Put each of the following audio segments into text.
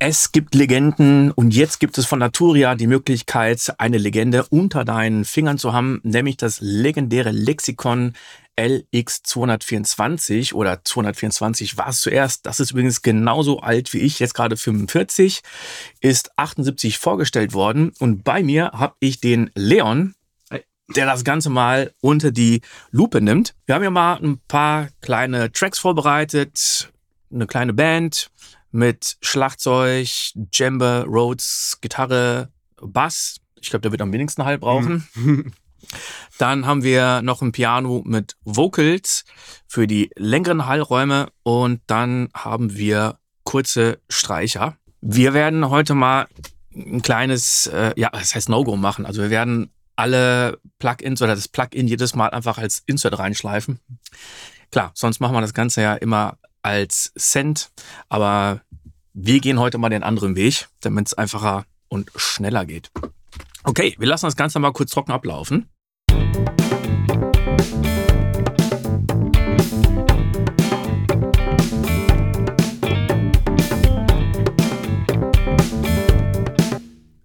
Es gibt Legenden und jetzt gibt es von Naturia die Möglichkeit, eine Legende unter deinen Fingern zu haben, nämlich das legendäre Lexikon LX224 oder 224 war es zuerst. Das ist übrigens genauso alt wie ich, jetzt gerade 45, ist 78 vorgestellt worden und bei mir habe ich den Leon, der das Ganze mal unter die Lupe nimmt. Wir haben ja mal ein paar kleine Tracks vorbereitet, eine kleine Band mit Schlagzeug, Djembe, Rhodes, Gitarre, Bass. Ich glaube, der wird am wenigsten Halt brauchen. Dann haben wir noch ein Piano mit Vocals für die längeren Hallräume und dann haben wir kurze Streicher. Wir werden heute mal ein kleines, äh, ja, das heißt No-Go machen. Also wir werden alle Plugins oder das Plugin jedes Mal einfach als Insert reinschleifen. Klar, sonst machen wir das Ganze ja immer als Cent, aber wir gehen heute mal den anderen Weg, damit es einfacher und schneller geht. Okay, wir lassen das Ganze mal kurz trocken ablaufen.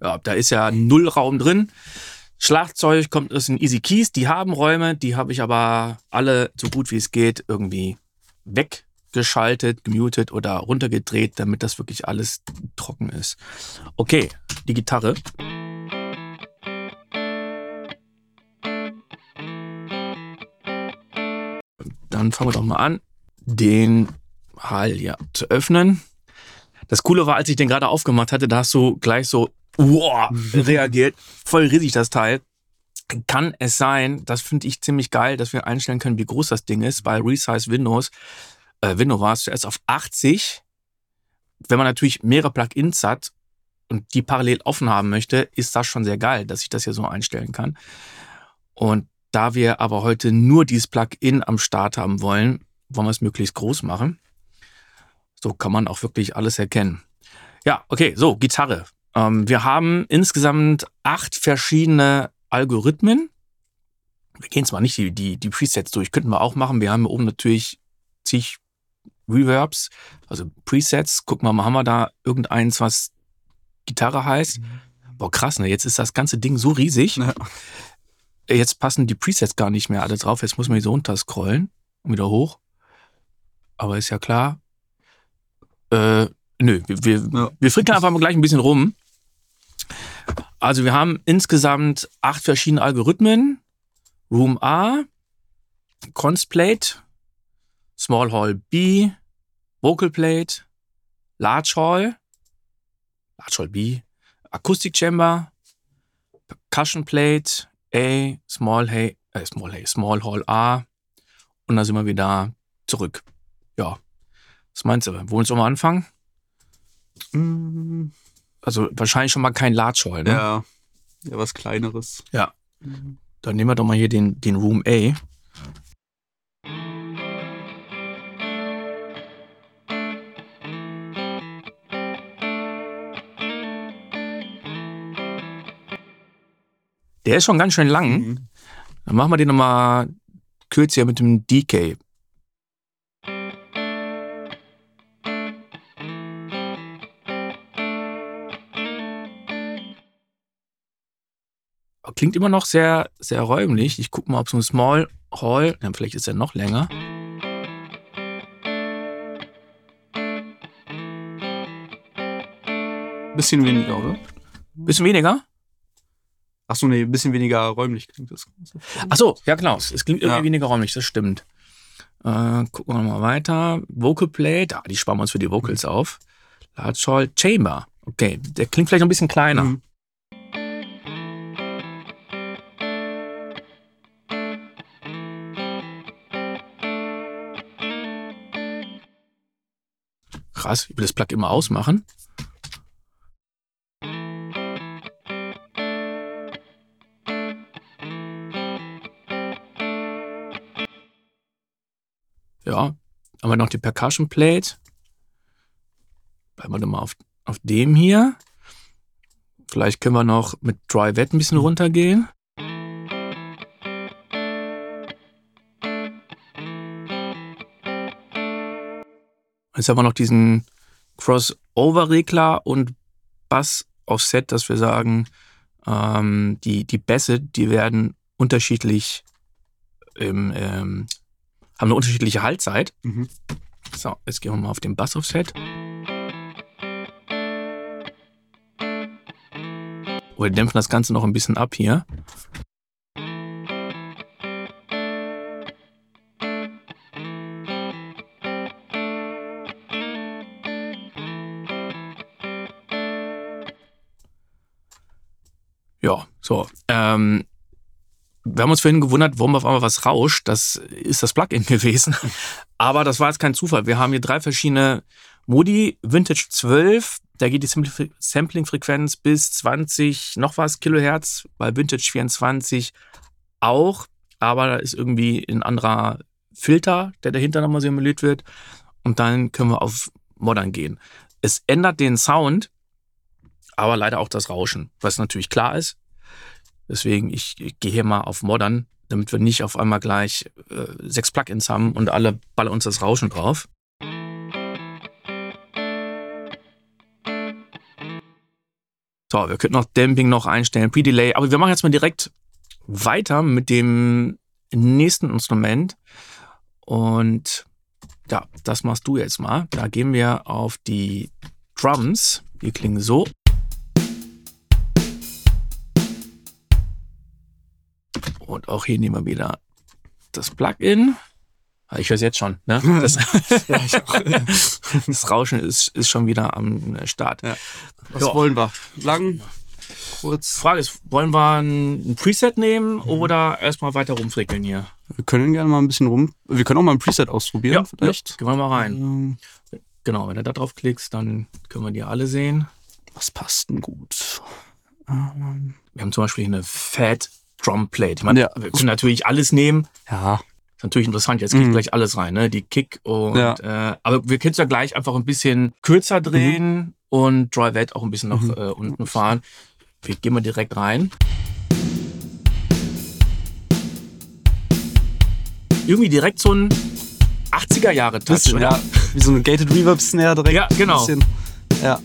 Ja, da ist ja null Raum drin. Schlagzeug kommt aus den Easy Keys, die haben Räume, die habe ich aber alle so gut wie es geht irgendwie weggeschaltet, gemutet oder runtergedreht, damit das wirklich alles trocken ist. Okay, die Gitarre. Dann fangen wir doch mal an, den Hall ja zu öffnen. Das Coole war, als ich den gerade aufgemacht hatte, da hast du gleich so wow, reagiert. Voll riesig das Teil. Kann es sein, das finde ich ziemlich geil, dass wir einstellen können, wie groß das Ding ist. Bei Resize Windows, äh, es zuerst auf 80. Wenn man natürlich mehrere Plugins hat und die parallel offen haben möchte, ist das schon sehr geil, dass ich das hier so einstellen kann. Und da wir aber heute nur dieses Plugin am Start haben wollen, wollen wir es möglichst groß machen. So kann man auch wirklich alles erkennen. Ja, okay, so, Gitarre. Ähm, wir haben insgesamt acht verschiedene Algorithmen. Wir gehen zwar nicht die, die, die Presets durch, könnten wir auch machen. Wir haben oben natürlich zig Reverbs, also Presets. Wir mal, haben wir da irgendeins, was Gitarre heißt? Mhm. Boah, krass, ne? Jetzt ist das ganze Ding so riesig. Ja. Jetzt passen die Presets gar nicht mehr alle drauf. Jetzt muss man hier so runterscrollen und wieder hoch. Aber ist ja klar. Äh, nö, wir, wir, ja. wir frickeln einfach mal gleich ein bisschen rum. Also wir haben insgesamt acht verschiedene Algorithmen. Room A, Constplate, Small Hall B, Vocal Plate, Large Hall, Large Hall B, Acoustic Chamber, Percussion Plate A, Small Hay, äh, Small Hay, Small Hall A und dann sind wir wieder zurück. Ja, was meinst du? Wollen wir mal anfangen? Mm. Also wahrscheinlich schon mal kein Large Hall, ne? Ja, ja was Kleineres. Ja. Dann nehmen wir doch mal hier den, den Room A. Der ist schon ganz schön lang. Mhm. Dann machen wir den nochmal kürzer mit dem DK. Klingt immer noch sehr, sehr räumlich. Ich gucke mal, ob so ein Small Hall, ja, vielleicht ist er noch länger. Bisschen weniger, oder? Bisschen weniger? Achso, nee, ein bisschen weniger räumlich klingt das. Achso, ja genau. Es klingt irgendwie ja. weniger räumlich, das stimmt. Äh, gucken wir mal weiter. Vocal Plate, ah, die sparen wir uns für die Vocals mhm. auf. Large Hall Chamber. Okay, der klingt vielleicht noch ein bisschen kleiner. Mhm. Krass, ich will das Plug immer ausmachen. Haben wir noch die Percussion Plate. Bleiben wir doch mal auf, auf dem hier. Vielleicht können wir noch mit Dry Wet ein bisschen runtergehen. Jetzt haben wir noch diesen Crossover-Regler und Bass-Offset, dass wir sagen, ähm, die, die Bässe, die werden unterschiedlich, ähm, ähm, haben eine unterschiedliche Haltzeit. Mhm. So, jetzt gehen wir mal auf den Bass-Offset. Wir dämpfen das Ganze noch ein bisschen ab hier. Ja, so. Ähm, wir haben uns vorhin gewundert, warum auf einmal was rauscht. Das ist das Plugin gewesen. Aber das war jetzt kein Zufall. Wir haben hier drei verschiedene Modi. Vintage 12, da geht die Sampling-Frequenz bis 20 noch was Kilohertz. Bei Vintage 24 auch. Aber da ist irgendwie ein anderer Filter, der dahinter nochmal simuliert wird. Und dann können wir auf Modern gehen. Es ändert den Sound, aber leider auch das Rauschen, was natürlich klar ist. Deswegen, ich, ich gehe hier mal auf Modern, damit wir nicht auf einmal gleich äh, sechs Plugins haben und alle ballern uns das Rauschen drauf. So, wir könnten noch Damping noch einstellen, Pre-Delay, aber wir machen jetzt mal direkt weiter mit dem nächsten Instrument. Und ja, das machst du jetzt mal. Da gehen wir auf die Drums. Die klingen so. Und auch hier nehmen wir wieder das Plugin. Ah, Ich höre es jetzt schon. Ne? Das, das Rauschen ist, ist schon wieder am Start. Ja. Was Ja. wollen wir? Lang? Kurz? Frage ist, wollen wir ein Preset nehmen oder erstmal weiter rumfrickeln hier? Wir können gerne mal ein bisschen rum. Wir können auch mal ein Preset ausprobieren, vielleicht. Gehen wir mal rein. Ähm, Genau, wenn du da drauf klickst, dann können wir die alle sehen. was passt denn gut? Ähm, Wir haben zum Beispiel eine Fat Drum Plate. Ich meine, Ja. wir können natürlich alles nehmen. ja, Ist natürlich interessant. Jetzt kriegt Mhm. gleich alles rein, ne? Die Kick und Ja. äh, aber wir können es ja gleich einfach ein bisschen kürzer drehen und Dry Wet auch ein bisschen nach Mhm. äh, unten fahren. Wir gehen mal direkt rein. Irgendwie direkt so ein 80er Jahre Touch, bisschen, oder? ja. Wie so eine Gated Reverb Snare direkt. Ja, genau. Bisschen, ja.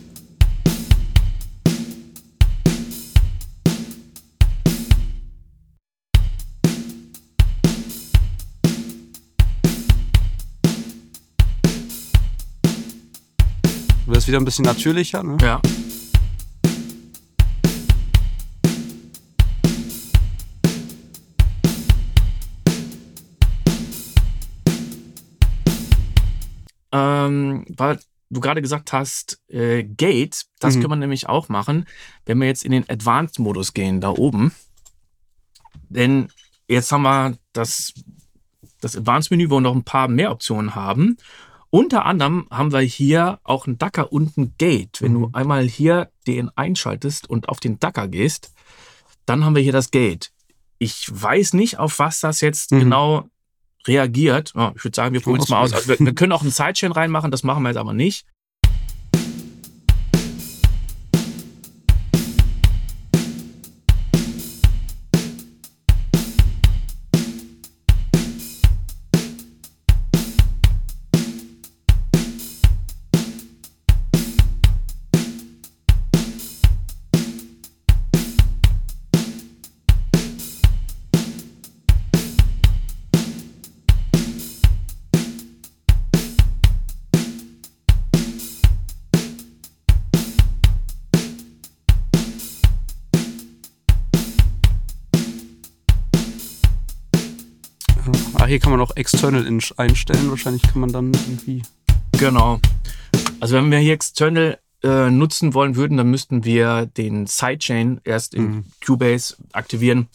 Wieder ein bisschen natürlicher, ne? Ja. Ähm, weil du gerade gesagt hast, äh, Gate, das Mhm. können wir nämlich auch machen, wenn wir jetzt in den Advanced-Modus gehen, da oben. Denn jetzt haben wir das, das Advanced-Menü, wo wir noch ein paar mehr Optionen haben. Unter anderem haben wir hier auch einen Ducker und ein Gate. Wenn du Mhm. einmal hier den einschaltest und auf den Ducker gehst, dann haben wir hier das Gate. Ich weiß nicht, auf was das jetzt Mhm. genau reagiert. Ja, ich würde sagen, wir probieren es mal aus. Also wir, wir können auch einen Sidechain reinmachen, das machen wir jetzt aber nicht. Hier kann man auch External in- einstellen. Wahrscheinlich kann man dann irgendwie. Genau. Also wenn wir hier External äh, nutzen wollen würden, dann müssten wir den Sidechain erst in Mhm. Cubase aktivieren.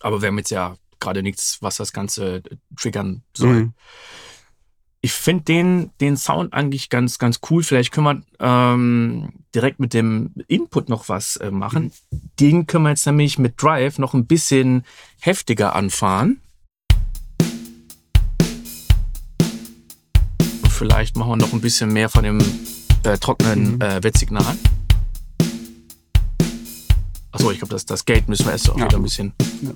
Aber wir haben jetzt ja gerade nichts, was das Ganze äh, triggern soll. Mhm. Ich finde den, den Sound eigentlich ganz, ganz cool. Vielleicht können wir ähm, direkt mit dem Input noch was äh, machen. Den können wir jetzt nämlich mit Drive noch ein bisschen heftiger anfahren. Vielleicht machen wir noch ein bisschen mehr von dem äh, trockenen Mhm. äh, Wettsignal. Achso, ich glaube, das, das Gate müssen wir erst auch Ja. wieder ein bisschen. Ja.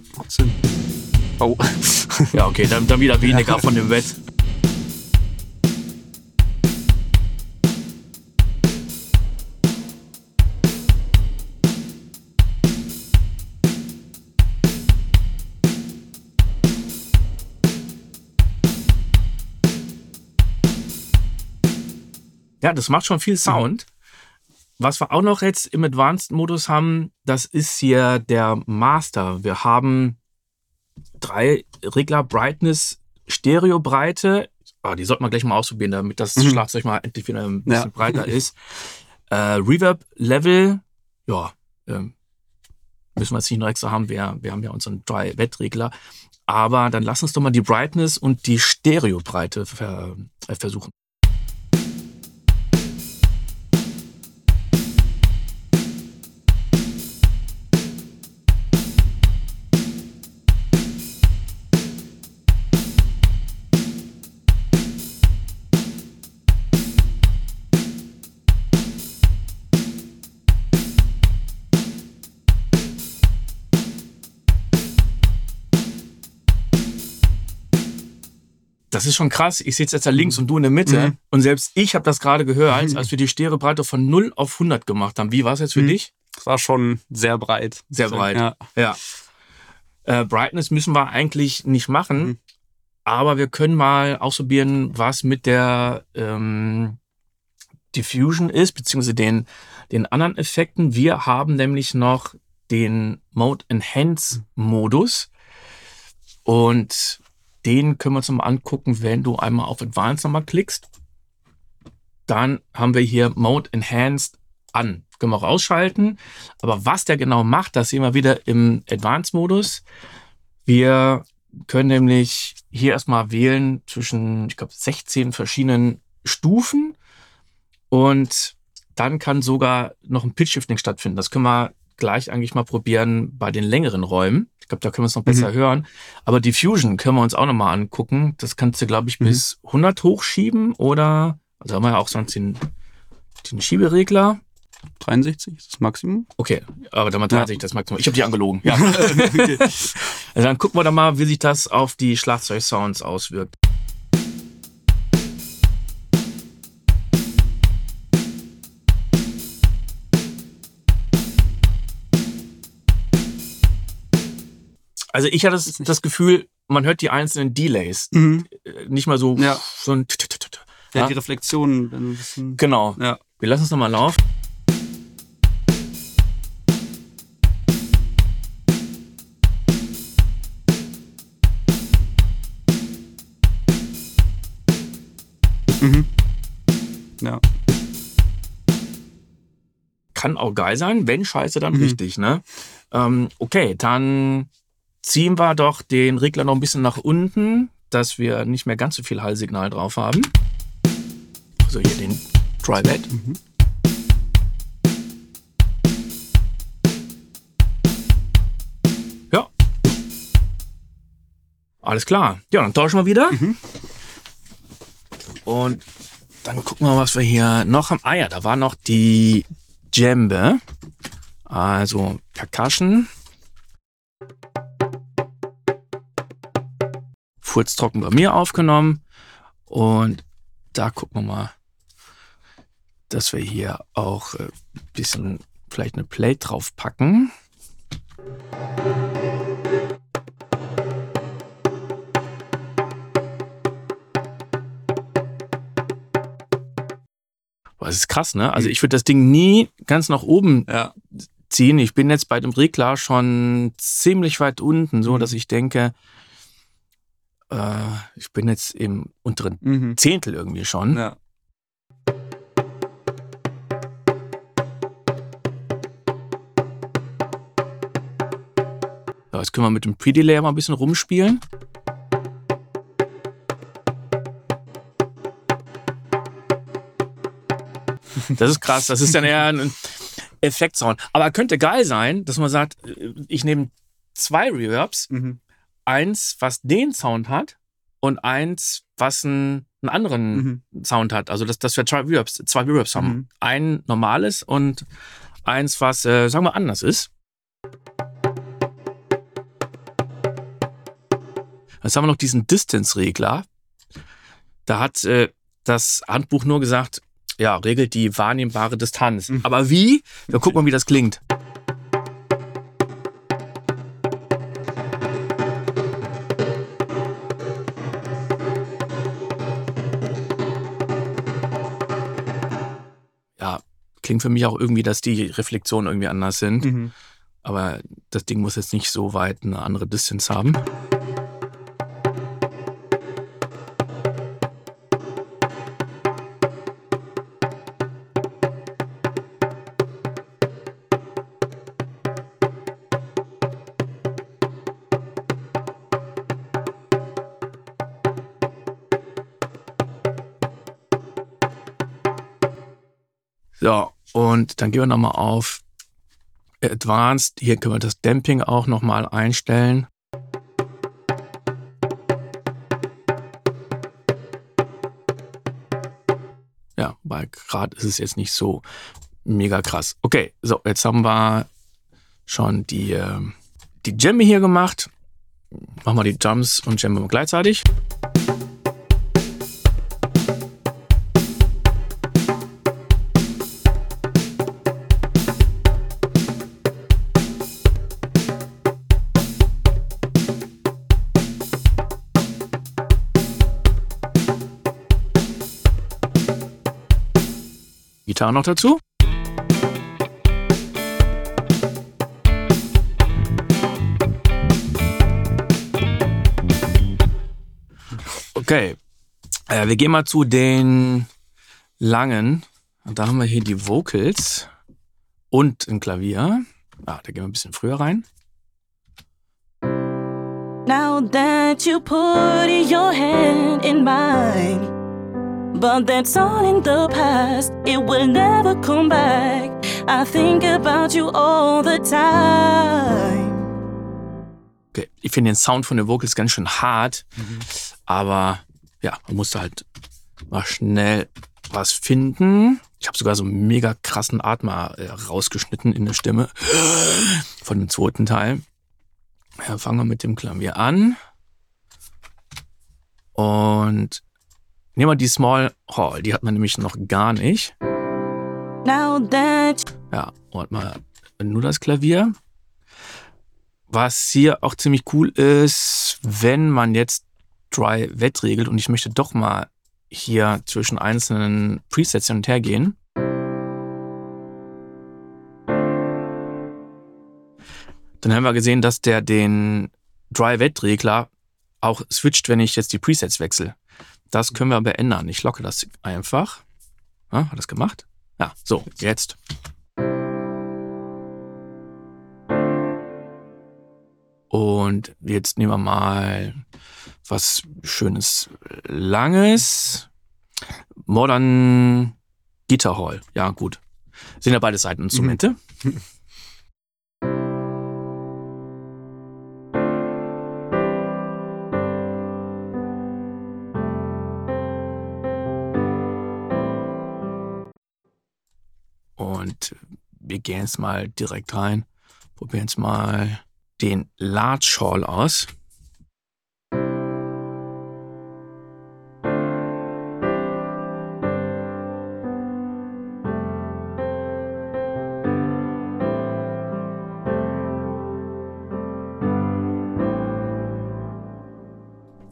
Oh. Ja, okay, dann, dann wieder weniger von dem Wett. Ja, das macht schon viel Sound. Was wir auch noch jetzt im Advanced-Modus haben, das ist hier der Master. Wir haben drei Regler Brightness, Stereobreite. Oh, die sollten wir gleich mal ausprobieren, damit das Mhm. Schlagzeug mal endlich wieder ein bisschen Ja. breiter ist. Äh, Reverb Level, ja, ähm, müssen wir jetzt nicht noch extra haben. Wir, wir haben ja unseren drei Wettregler. Aber dann lass uns doch mal die Brightness und die Stereobreite ver, äh, versuchen. Das ist schon krass. Ich sitze jetzt da links und du in der Mitte. Mhm. Und selbst ich habe das gerade gehört, Mhm. als wir die Stereobreite von 0 auf 100 gemacht haben. Wie war es jetzt für Mhm. dich? Das war schon sehr breit. Sehr breit. Ja. Ja. Äh, Brightness müssen wir eigentlich nicht machen, Mhm. aber wir können mal ausprobieren, was mit der ähm, Diffusion ist, beziehungsweise den, den anderen Effekten. Wir haben nämlich noch den Mode Enhance Modus und den können wir uns mal angucken, wenn du einmal auf Advanced nochmal klickst. Dann haben wir hier Mode Enhanced an. Können wir auch ausschalten. Aber was der genau macht, das sehen wir wieder im Advanced-Modus. Wir können nämlich hier erstmal wählen zwischen, ich glaube, 16 verschiedenen Stufen. Und dann kann sogar noch ein Pitch-Shifting stattfinden. Das können wir gleich eigentlich mal probieren bei den längeren Räumen. Ich glaube, da können wir es noch besser Mhm. hören. Aber Diffusion können wir uns auch nochmal angucken. Das kannst du, glaube ich, Mhm. bis 100 hochschieben oder, also haben wir ja auch sonst den, den Schieberegler. 63 ist das Maximum. Okay, aber damit Ja. hatte ich das Maximum. Ich habe die angelogen. Ja. also dann gucken wir doch mal, wie sich das auf die Schlagzeug-Sounds auswirkt. Also ich hatte das, das Gefühl, man hört die einzelnen Delays. Mhm. Äh, Nicht mal so, Ja. so ein T- T- T- T- Ja, Ja. die Reflexionen, ein bisschen. Genau. Ja. Wir lassen es nochmal laufen. Mhm. Ja. kann auch geil sein, wenn scheiße, dann Mhm. richtig, ne? Ähm, okay, dann ziehen wir doch den Regler noch ein bisschen nach unten, dass wir nicht mehr ganz so viel Hallsignal drauf haben. Also hier den Dry-Bed. Mhm. Ja. Alles klar. Ja, dann tauschen wir wieder. Mhm. Und dann gucken wir, was wir hier noch haben. Ah ja, da war noch die Djembe. Also Percussion. Furztrocken bei mir aufgenommen. Und da gucken wir mal, dass wir hier auch ein bisschen vielleicht eine Plate drauf packen. Boah, Das ist krass, ne? Also ich würde das Ding nie ganz nach oben Ja. ziehen. Ich bin jetzt bei dem Regler schon ziemlich weit unten, so Mhm. dass ich denke, äh, ich bin jetzt im unteren Mhm. Zehntel irgendwie schon. Ja. So, jetzt können wir mit dem Pre-Delay mal ein bisschen rumspielen. Das ist krass. Das ist dann eher ein Effektsound. Aber könnte geil sein, dass man sagt, äh, ich nehme zwei Reverbs, Mhm. Eins, was den Sound hat und eins, was einen, einen anderen Mhm. Sound hat. Also, dass, dass wir zwei Reverbs, zwei Reverbs haben. Mhm. Ein normales und eins, was, äh, sagen wir, anders ist. Jetzt haben wir noch diesen Distance-Regler. Da hat äh, das Handbuch nur gesagt, ja, regelt die wahrnehmbare Distanz. Mhm. Aber wie? Wir gucken mal, wie das klingt. Klingt für mich auch irgendwie, dass die Reflexionen irgendwie anders sind. Mhm. Aber das Ding muss jetzt nicht so weit eine andere Distance haben. Und dann gehen wir nochmal auf Advanced. Hier können wir das Damping auch nochmal einstellen. Ja, weil gerade ist es jetzt nicht so mega krass. Okay, so, jetzt haben wir schon die, äh, die Jamme hier gemacht. Machen wir die Jumps und Jamme gleichzeitig. Gitarre noch dazu. Okay, äh, wir gehen mal zu den langen. Und da haben wir hier die Vocals und ein Klavier. Ah, da gehen wir ein bisschen früher rein. Now that you put your hand in mine, but that's all in the past, it will never come back. I think about you all the time. Okay, ich finde den Sound von den Vocals ganz schön hart, aber ja, man musste halt mal schnell was finden. Ich habe sogar so einen mega krassen Atmer äh, rausgeschnitten in der Stimme von dem zweiten Teil. Ja, fangen wir mit dem Klavier an. Und nehmen wir die Small Hall, die hat man nämlich noch gar nicht. Now that Ja, und mal nur das Klavier. Was hier auch ziemlich cool ist, wenn man jetzt Dry Wet regelt und ich möchte doch mal hier zwischen einzelnen Presets hin und her gehen. Dann haben wir gesehen, dass der den Dry Wet Regler auch switcht, wenn ich jetzt die Presets wechsle. Das können wir aber ändern. Ich locke das einfach. Ja, hat das gemacht? Ja, so, jetzt. Und jetzt nehmen wir mal was schönes Langes. Modern Guitar Hall. Ja, gut. Sind ja beide Seiteninstrumente. Und wir gehen jetzt mal direkt rein. Probieren jetzt mal den Large Hall aus.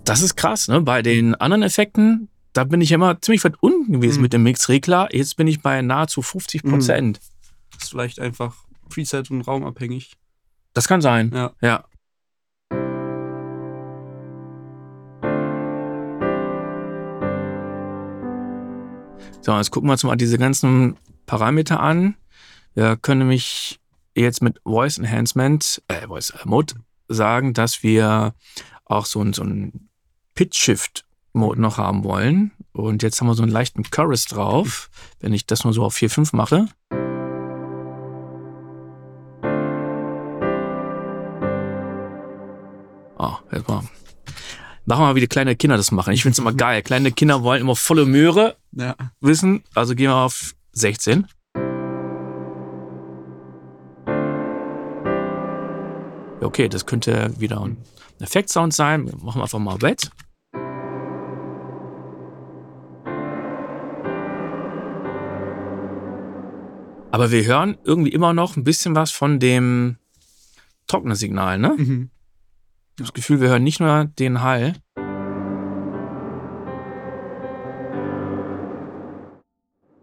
Das ist krass, ne? Bei den anderen Effekten, da bin ich immer ziemlich weit unten gewesen Mhm. mit dem Mixregler. Jetzt bin ich bei nahezu 50 Prozent. Ist vielleicht einfach Preset und raumabhängig. Das kann sein. Ja. Ja. So, jetzt gucken wir uns mal diese ganzen Parameter an. Wir können nämlich jetzt mit Voice Enhancement, äh, Voice Mode sagen, dass wir auch so ein, so ein Pitch Shift Mode noch haben wollen. Und jetzt haben wir so einen leichten Chorus drauf. Wenn ich das nur so auf 4,5 mache. Oh, jetzt mal. Machen wir mal, wie die kleine Kinder das machen. Ich finde es immer geil. Kleine Kinder wollen immer volle Möhre Ja. wissen. Also gehen wir auf 16. Ja, Okay, das könnte wieder ein Effektsound sein. Machen wir einfach mal Wet. Aber wir hören irgendwie immer noch ein bisschen was von dem trockenen Signal, ne? Mhm. Ich habe das Gefühl, wir hören nicht nur den Hall.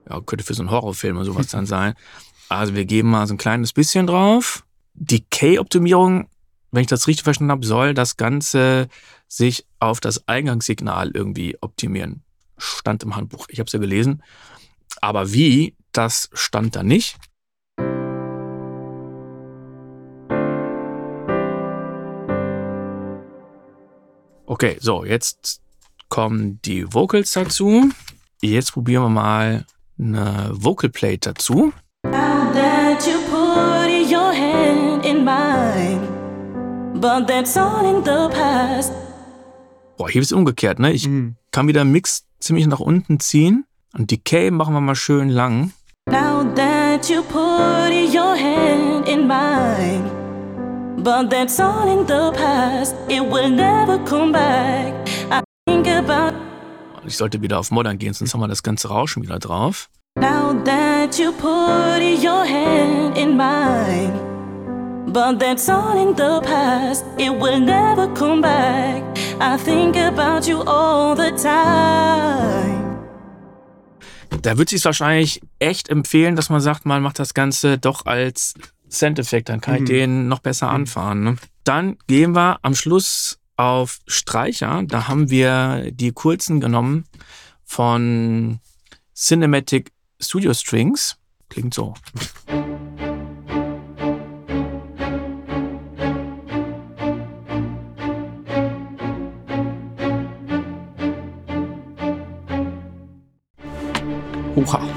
Ja, könnte für so einen Horrorfilm oder sowas dann sein. Also wir geben mal so ein kleines bisschen drauf. Die K-Optimierung, wenn ich das richtig verstanden habe, soll das Ganze sich auf das Eingangssignal irgendwie optimieren. Stand im Handbuch. Ich habe es ja gelesen. Aber wie, das stand da nicht. Okay, so, jetzt kommen die Vocals dazu. Jetzt probieren wir mal eine Vocal Plate dazu. Now that you put your hand in mine, but that's all in the past. Boah, hier ist es umgekehrt, ne? Ich Mhm. kann wieder Mix ziemlich nach unten ziehen. Und die K machen wir mal schön lang. Now that you put your hand in mine, but that's all in the past. It will never come back. I think about Ich sollte wieder auf Modern gehen, sonst haben wir das ganze Rauschen wieder drauf. now that you put your hand in mine, but that's all in the past. It will never come back. I think about you all the time. Da wird es sich wahrscheinlich echt empfehlen, dass man sagt, man macht das Ganze doch als Soundeffekt, dann kann ich Mhm. den noch besser anfahren. Ne? Dann gehen wir am Schluss auf Streicher. Da haben wir die kurzen genommen von Cinematic Studio Strings. Klingt so. Oha.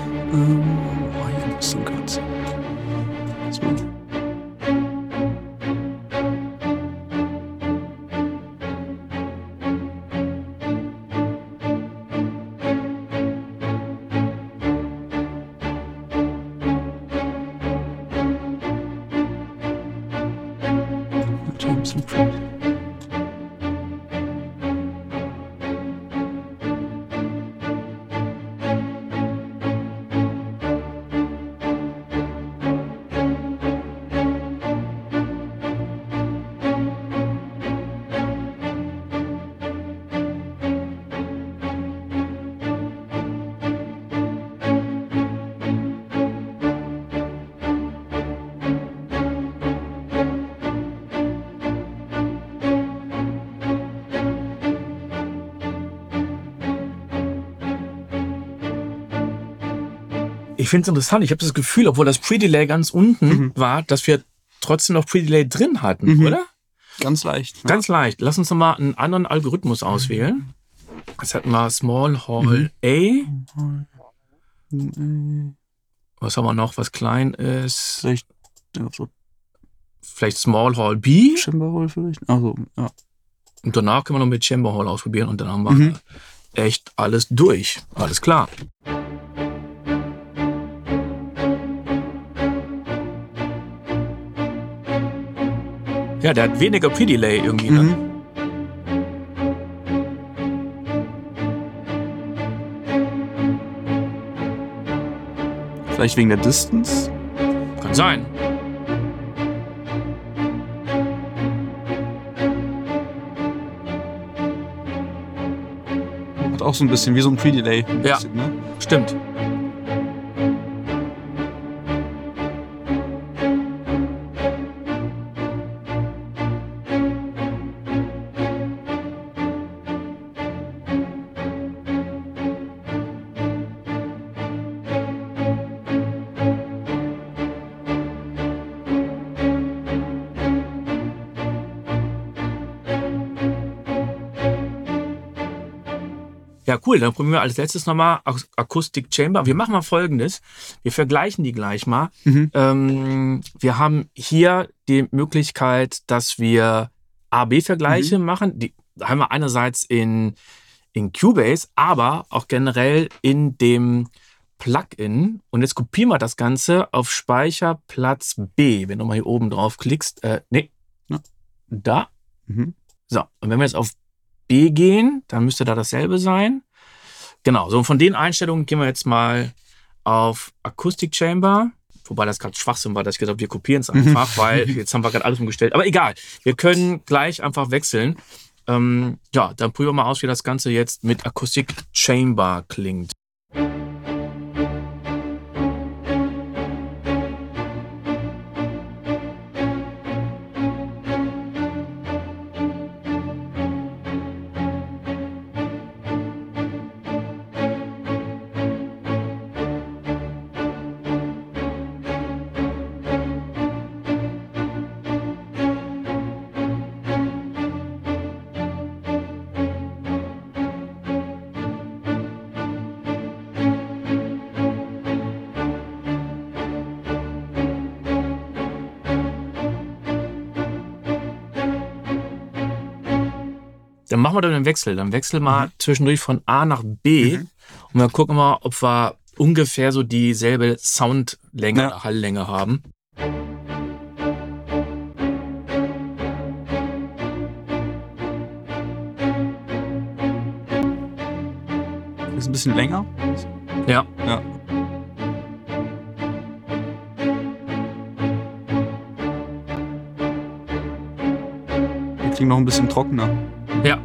Ich finde es interessant. Ich habe das Gefühl, obwohl das Pre-Delay ganz unten Mhm. war, dass wir trotzdem noch Pre-Delay drin hatten, Mhm. oder? Ganz leicht. ne? Ganz leicht. Lass uns noch mal einen anderen Algorithmus auswählen. Jetzt hatten wir Small Hall A. Mhm. Was haben wir noch, was klein ist? Vielleicht ja, so Vielleicht Small Hall B. Chamber Hall vielleicht. Also, ja. Und danach können wir noch mit Chamber Hall ausprobieren und dann haben wir Mhm. echt alles durch. Alles klar. Ja, der hat weniger Pre-Delay irgendwie. Ne? Mhm. Vielleicht wegen der Distance. Kann sein. Hat auch so ein bisschen wie so ein Pre-Delay. Ja. bisschen, Ne? Stimmt. Ja, cool. Dann probieren wir als letztes nochmal Ak Akustik Chamber. Wir machen mal Folgendes. Wir vergleichen die gleich mal. Mhm. Ähm, wir haben hier die Möglichkeit, dass wir A-B-Vergleiche machen. Die haben wir einerseits in, in Cubase, aber auch generell in dem Plugin. Und jetzt kopieren wir das Ganze auf Speicherplatz B. Wenn du mal hier oben drauf klickst. Äh, nee. Ja. Da. Mhm. So, und wenn wir jetzt auf B gehen, dann müsste da dasselbe sein. Genau, so und von den Einstellungen gehen wir jetzt mal auf Akustik Chamber. Wobei das gerade Schwachsinn war, dass ich gesagt habe, wir kopieren es einfach, weil jetzt haben wir gerade alles umgestellt. Aber egal, wir können gleich einfach wechseln. Ähm, ja, dann probieren wir mal aus, wie das Ganze jetzt mit Akustik Chamber klingt. Einen Wechsel. Dann wechsel mal zwischendurch von A nach B Mhm. und wir gucken mal, ob wir ungefähr so dieselbe Soundlänge Ja. Halllänge haben. Ist ein bisschen länger. Ja. Ja. Klingt noch ein bisschen trockener. Ja.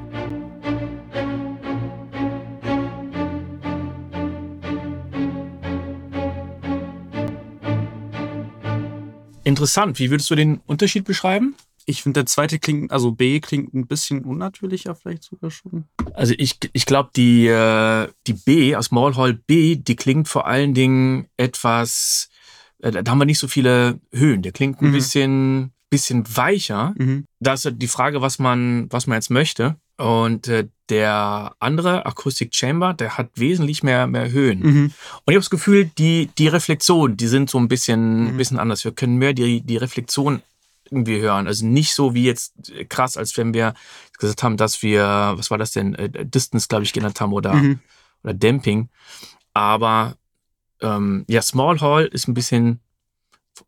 Interessant. Wie würdest du den Unterschied beschreiben? Ich finde, der zweite klingt, also B klingt ein bisschen unnatürlicher vielleicht sogar schon. Also ich, ich glaube, die, äh, die B aus Small Hall B, die klingt vor allen Dingen etwas, äh, da haben wir nicht so viele Höhen. Der klingt ein Mhm. bisschen, bisschen weicher. Mhm. Da ist ja die Frage, was man, was man jetzt möchte. Und äh, der andere Acoustic Chamber, der hat wesentlich mehr, mehr Höhen. Mhm. Und ich habe das Gefühl, die, die Reflexionen, die sind so ein bisschen, Mhm. bisschen anders. Wir können mehr die, die Reflexion irgendwie hören. Also nicht so wie jetzt äh, krass, als wenn wir gesagt haben, dass wir, was war das denn, äh, Distance, glaube ich, genannt haben oder, Mhm. oder Damping. Aber ähm, ja, Small Hall ist ein bisschen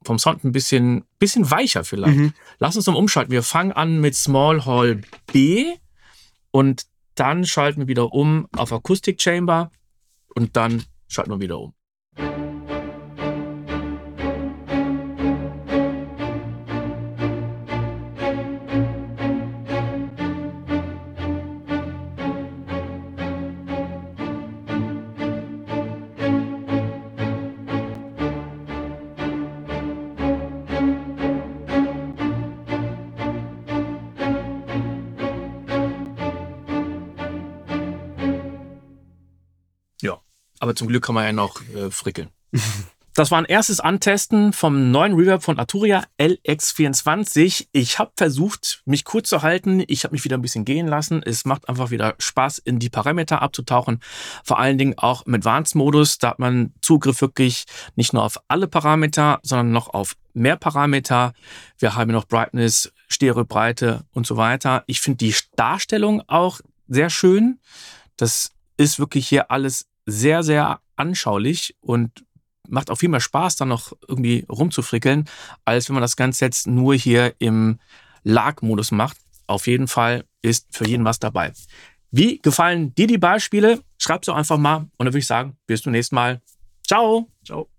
vom Sound ein bisschen, bisschen weicher vielleicht. Mhm. Lass uns mal umschalten. Wir fangen an mit Small Hall B und dann schalten wir wieder um auf Acoustic Chamber und dann schalten wir wieder um. Aber zum Glück kann man ja noch äh, frickeln. Das war ein erstes Antesten vom neuen Reverb von Arturia LX24. Ich habe versucht, mich kurz zu halten. Ich habe mich wieder ein bisschen gehen lassen. Es macht einfach wieder Spaß, in die Parameter abzutauchen. Vor allen Dingen auch im Advanced-Modus. Da hat man Zugriff wirklich nicht nur auf alle Parameter, sondern noch auf mehr Parameter. Wir haben noch Brightness, Stereobreite und so weiter. Ich finde die Darstellung auch sehr schön. Das ist wirklich hier alles sehr, sehr anschaulich und macht auch viel mehr Spaß, dann noch irgendwie rumzufrickeln, als wenn man das Ganze jetzt nur hier im Lag-Modus macht. Auf jeden Fall ist für jeden was dabei. Wie gefallen dir die Beispiele? Schreib doch einfach mal und dann würde ich sagen, bis zum nächsten Mal. Ciao! Ciao.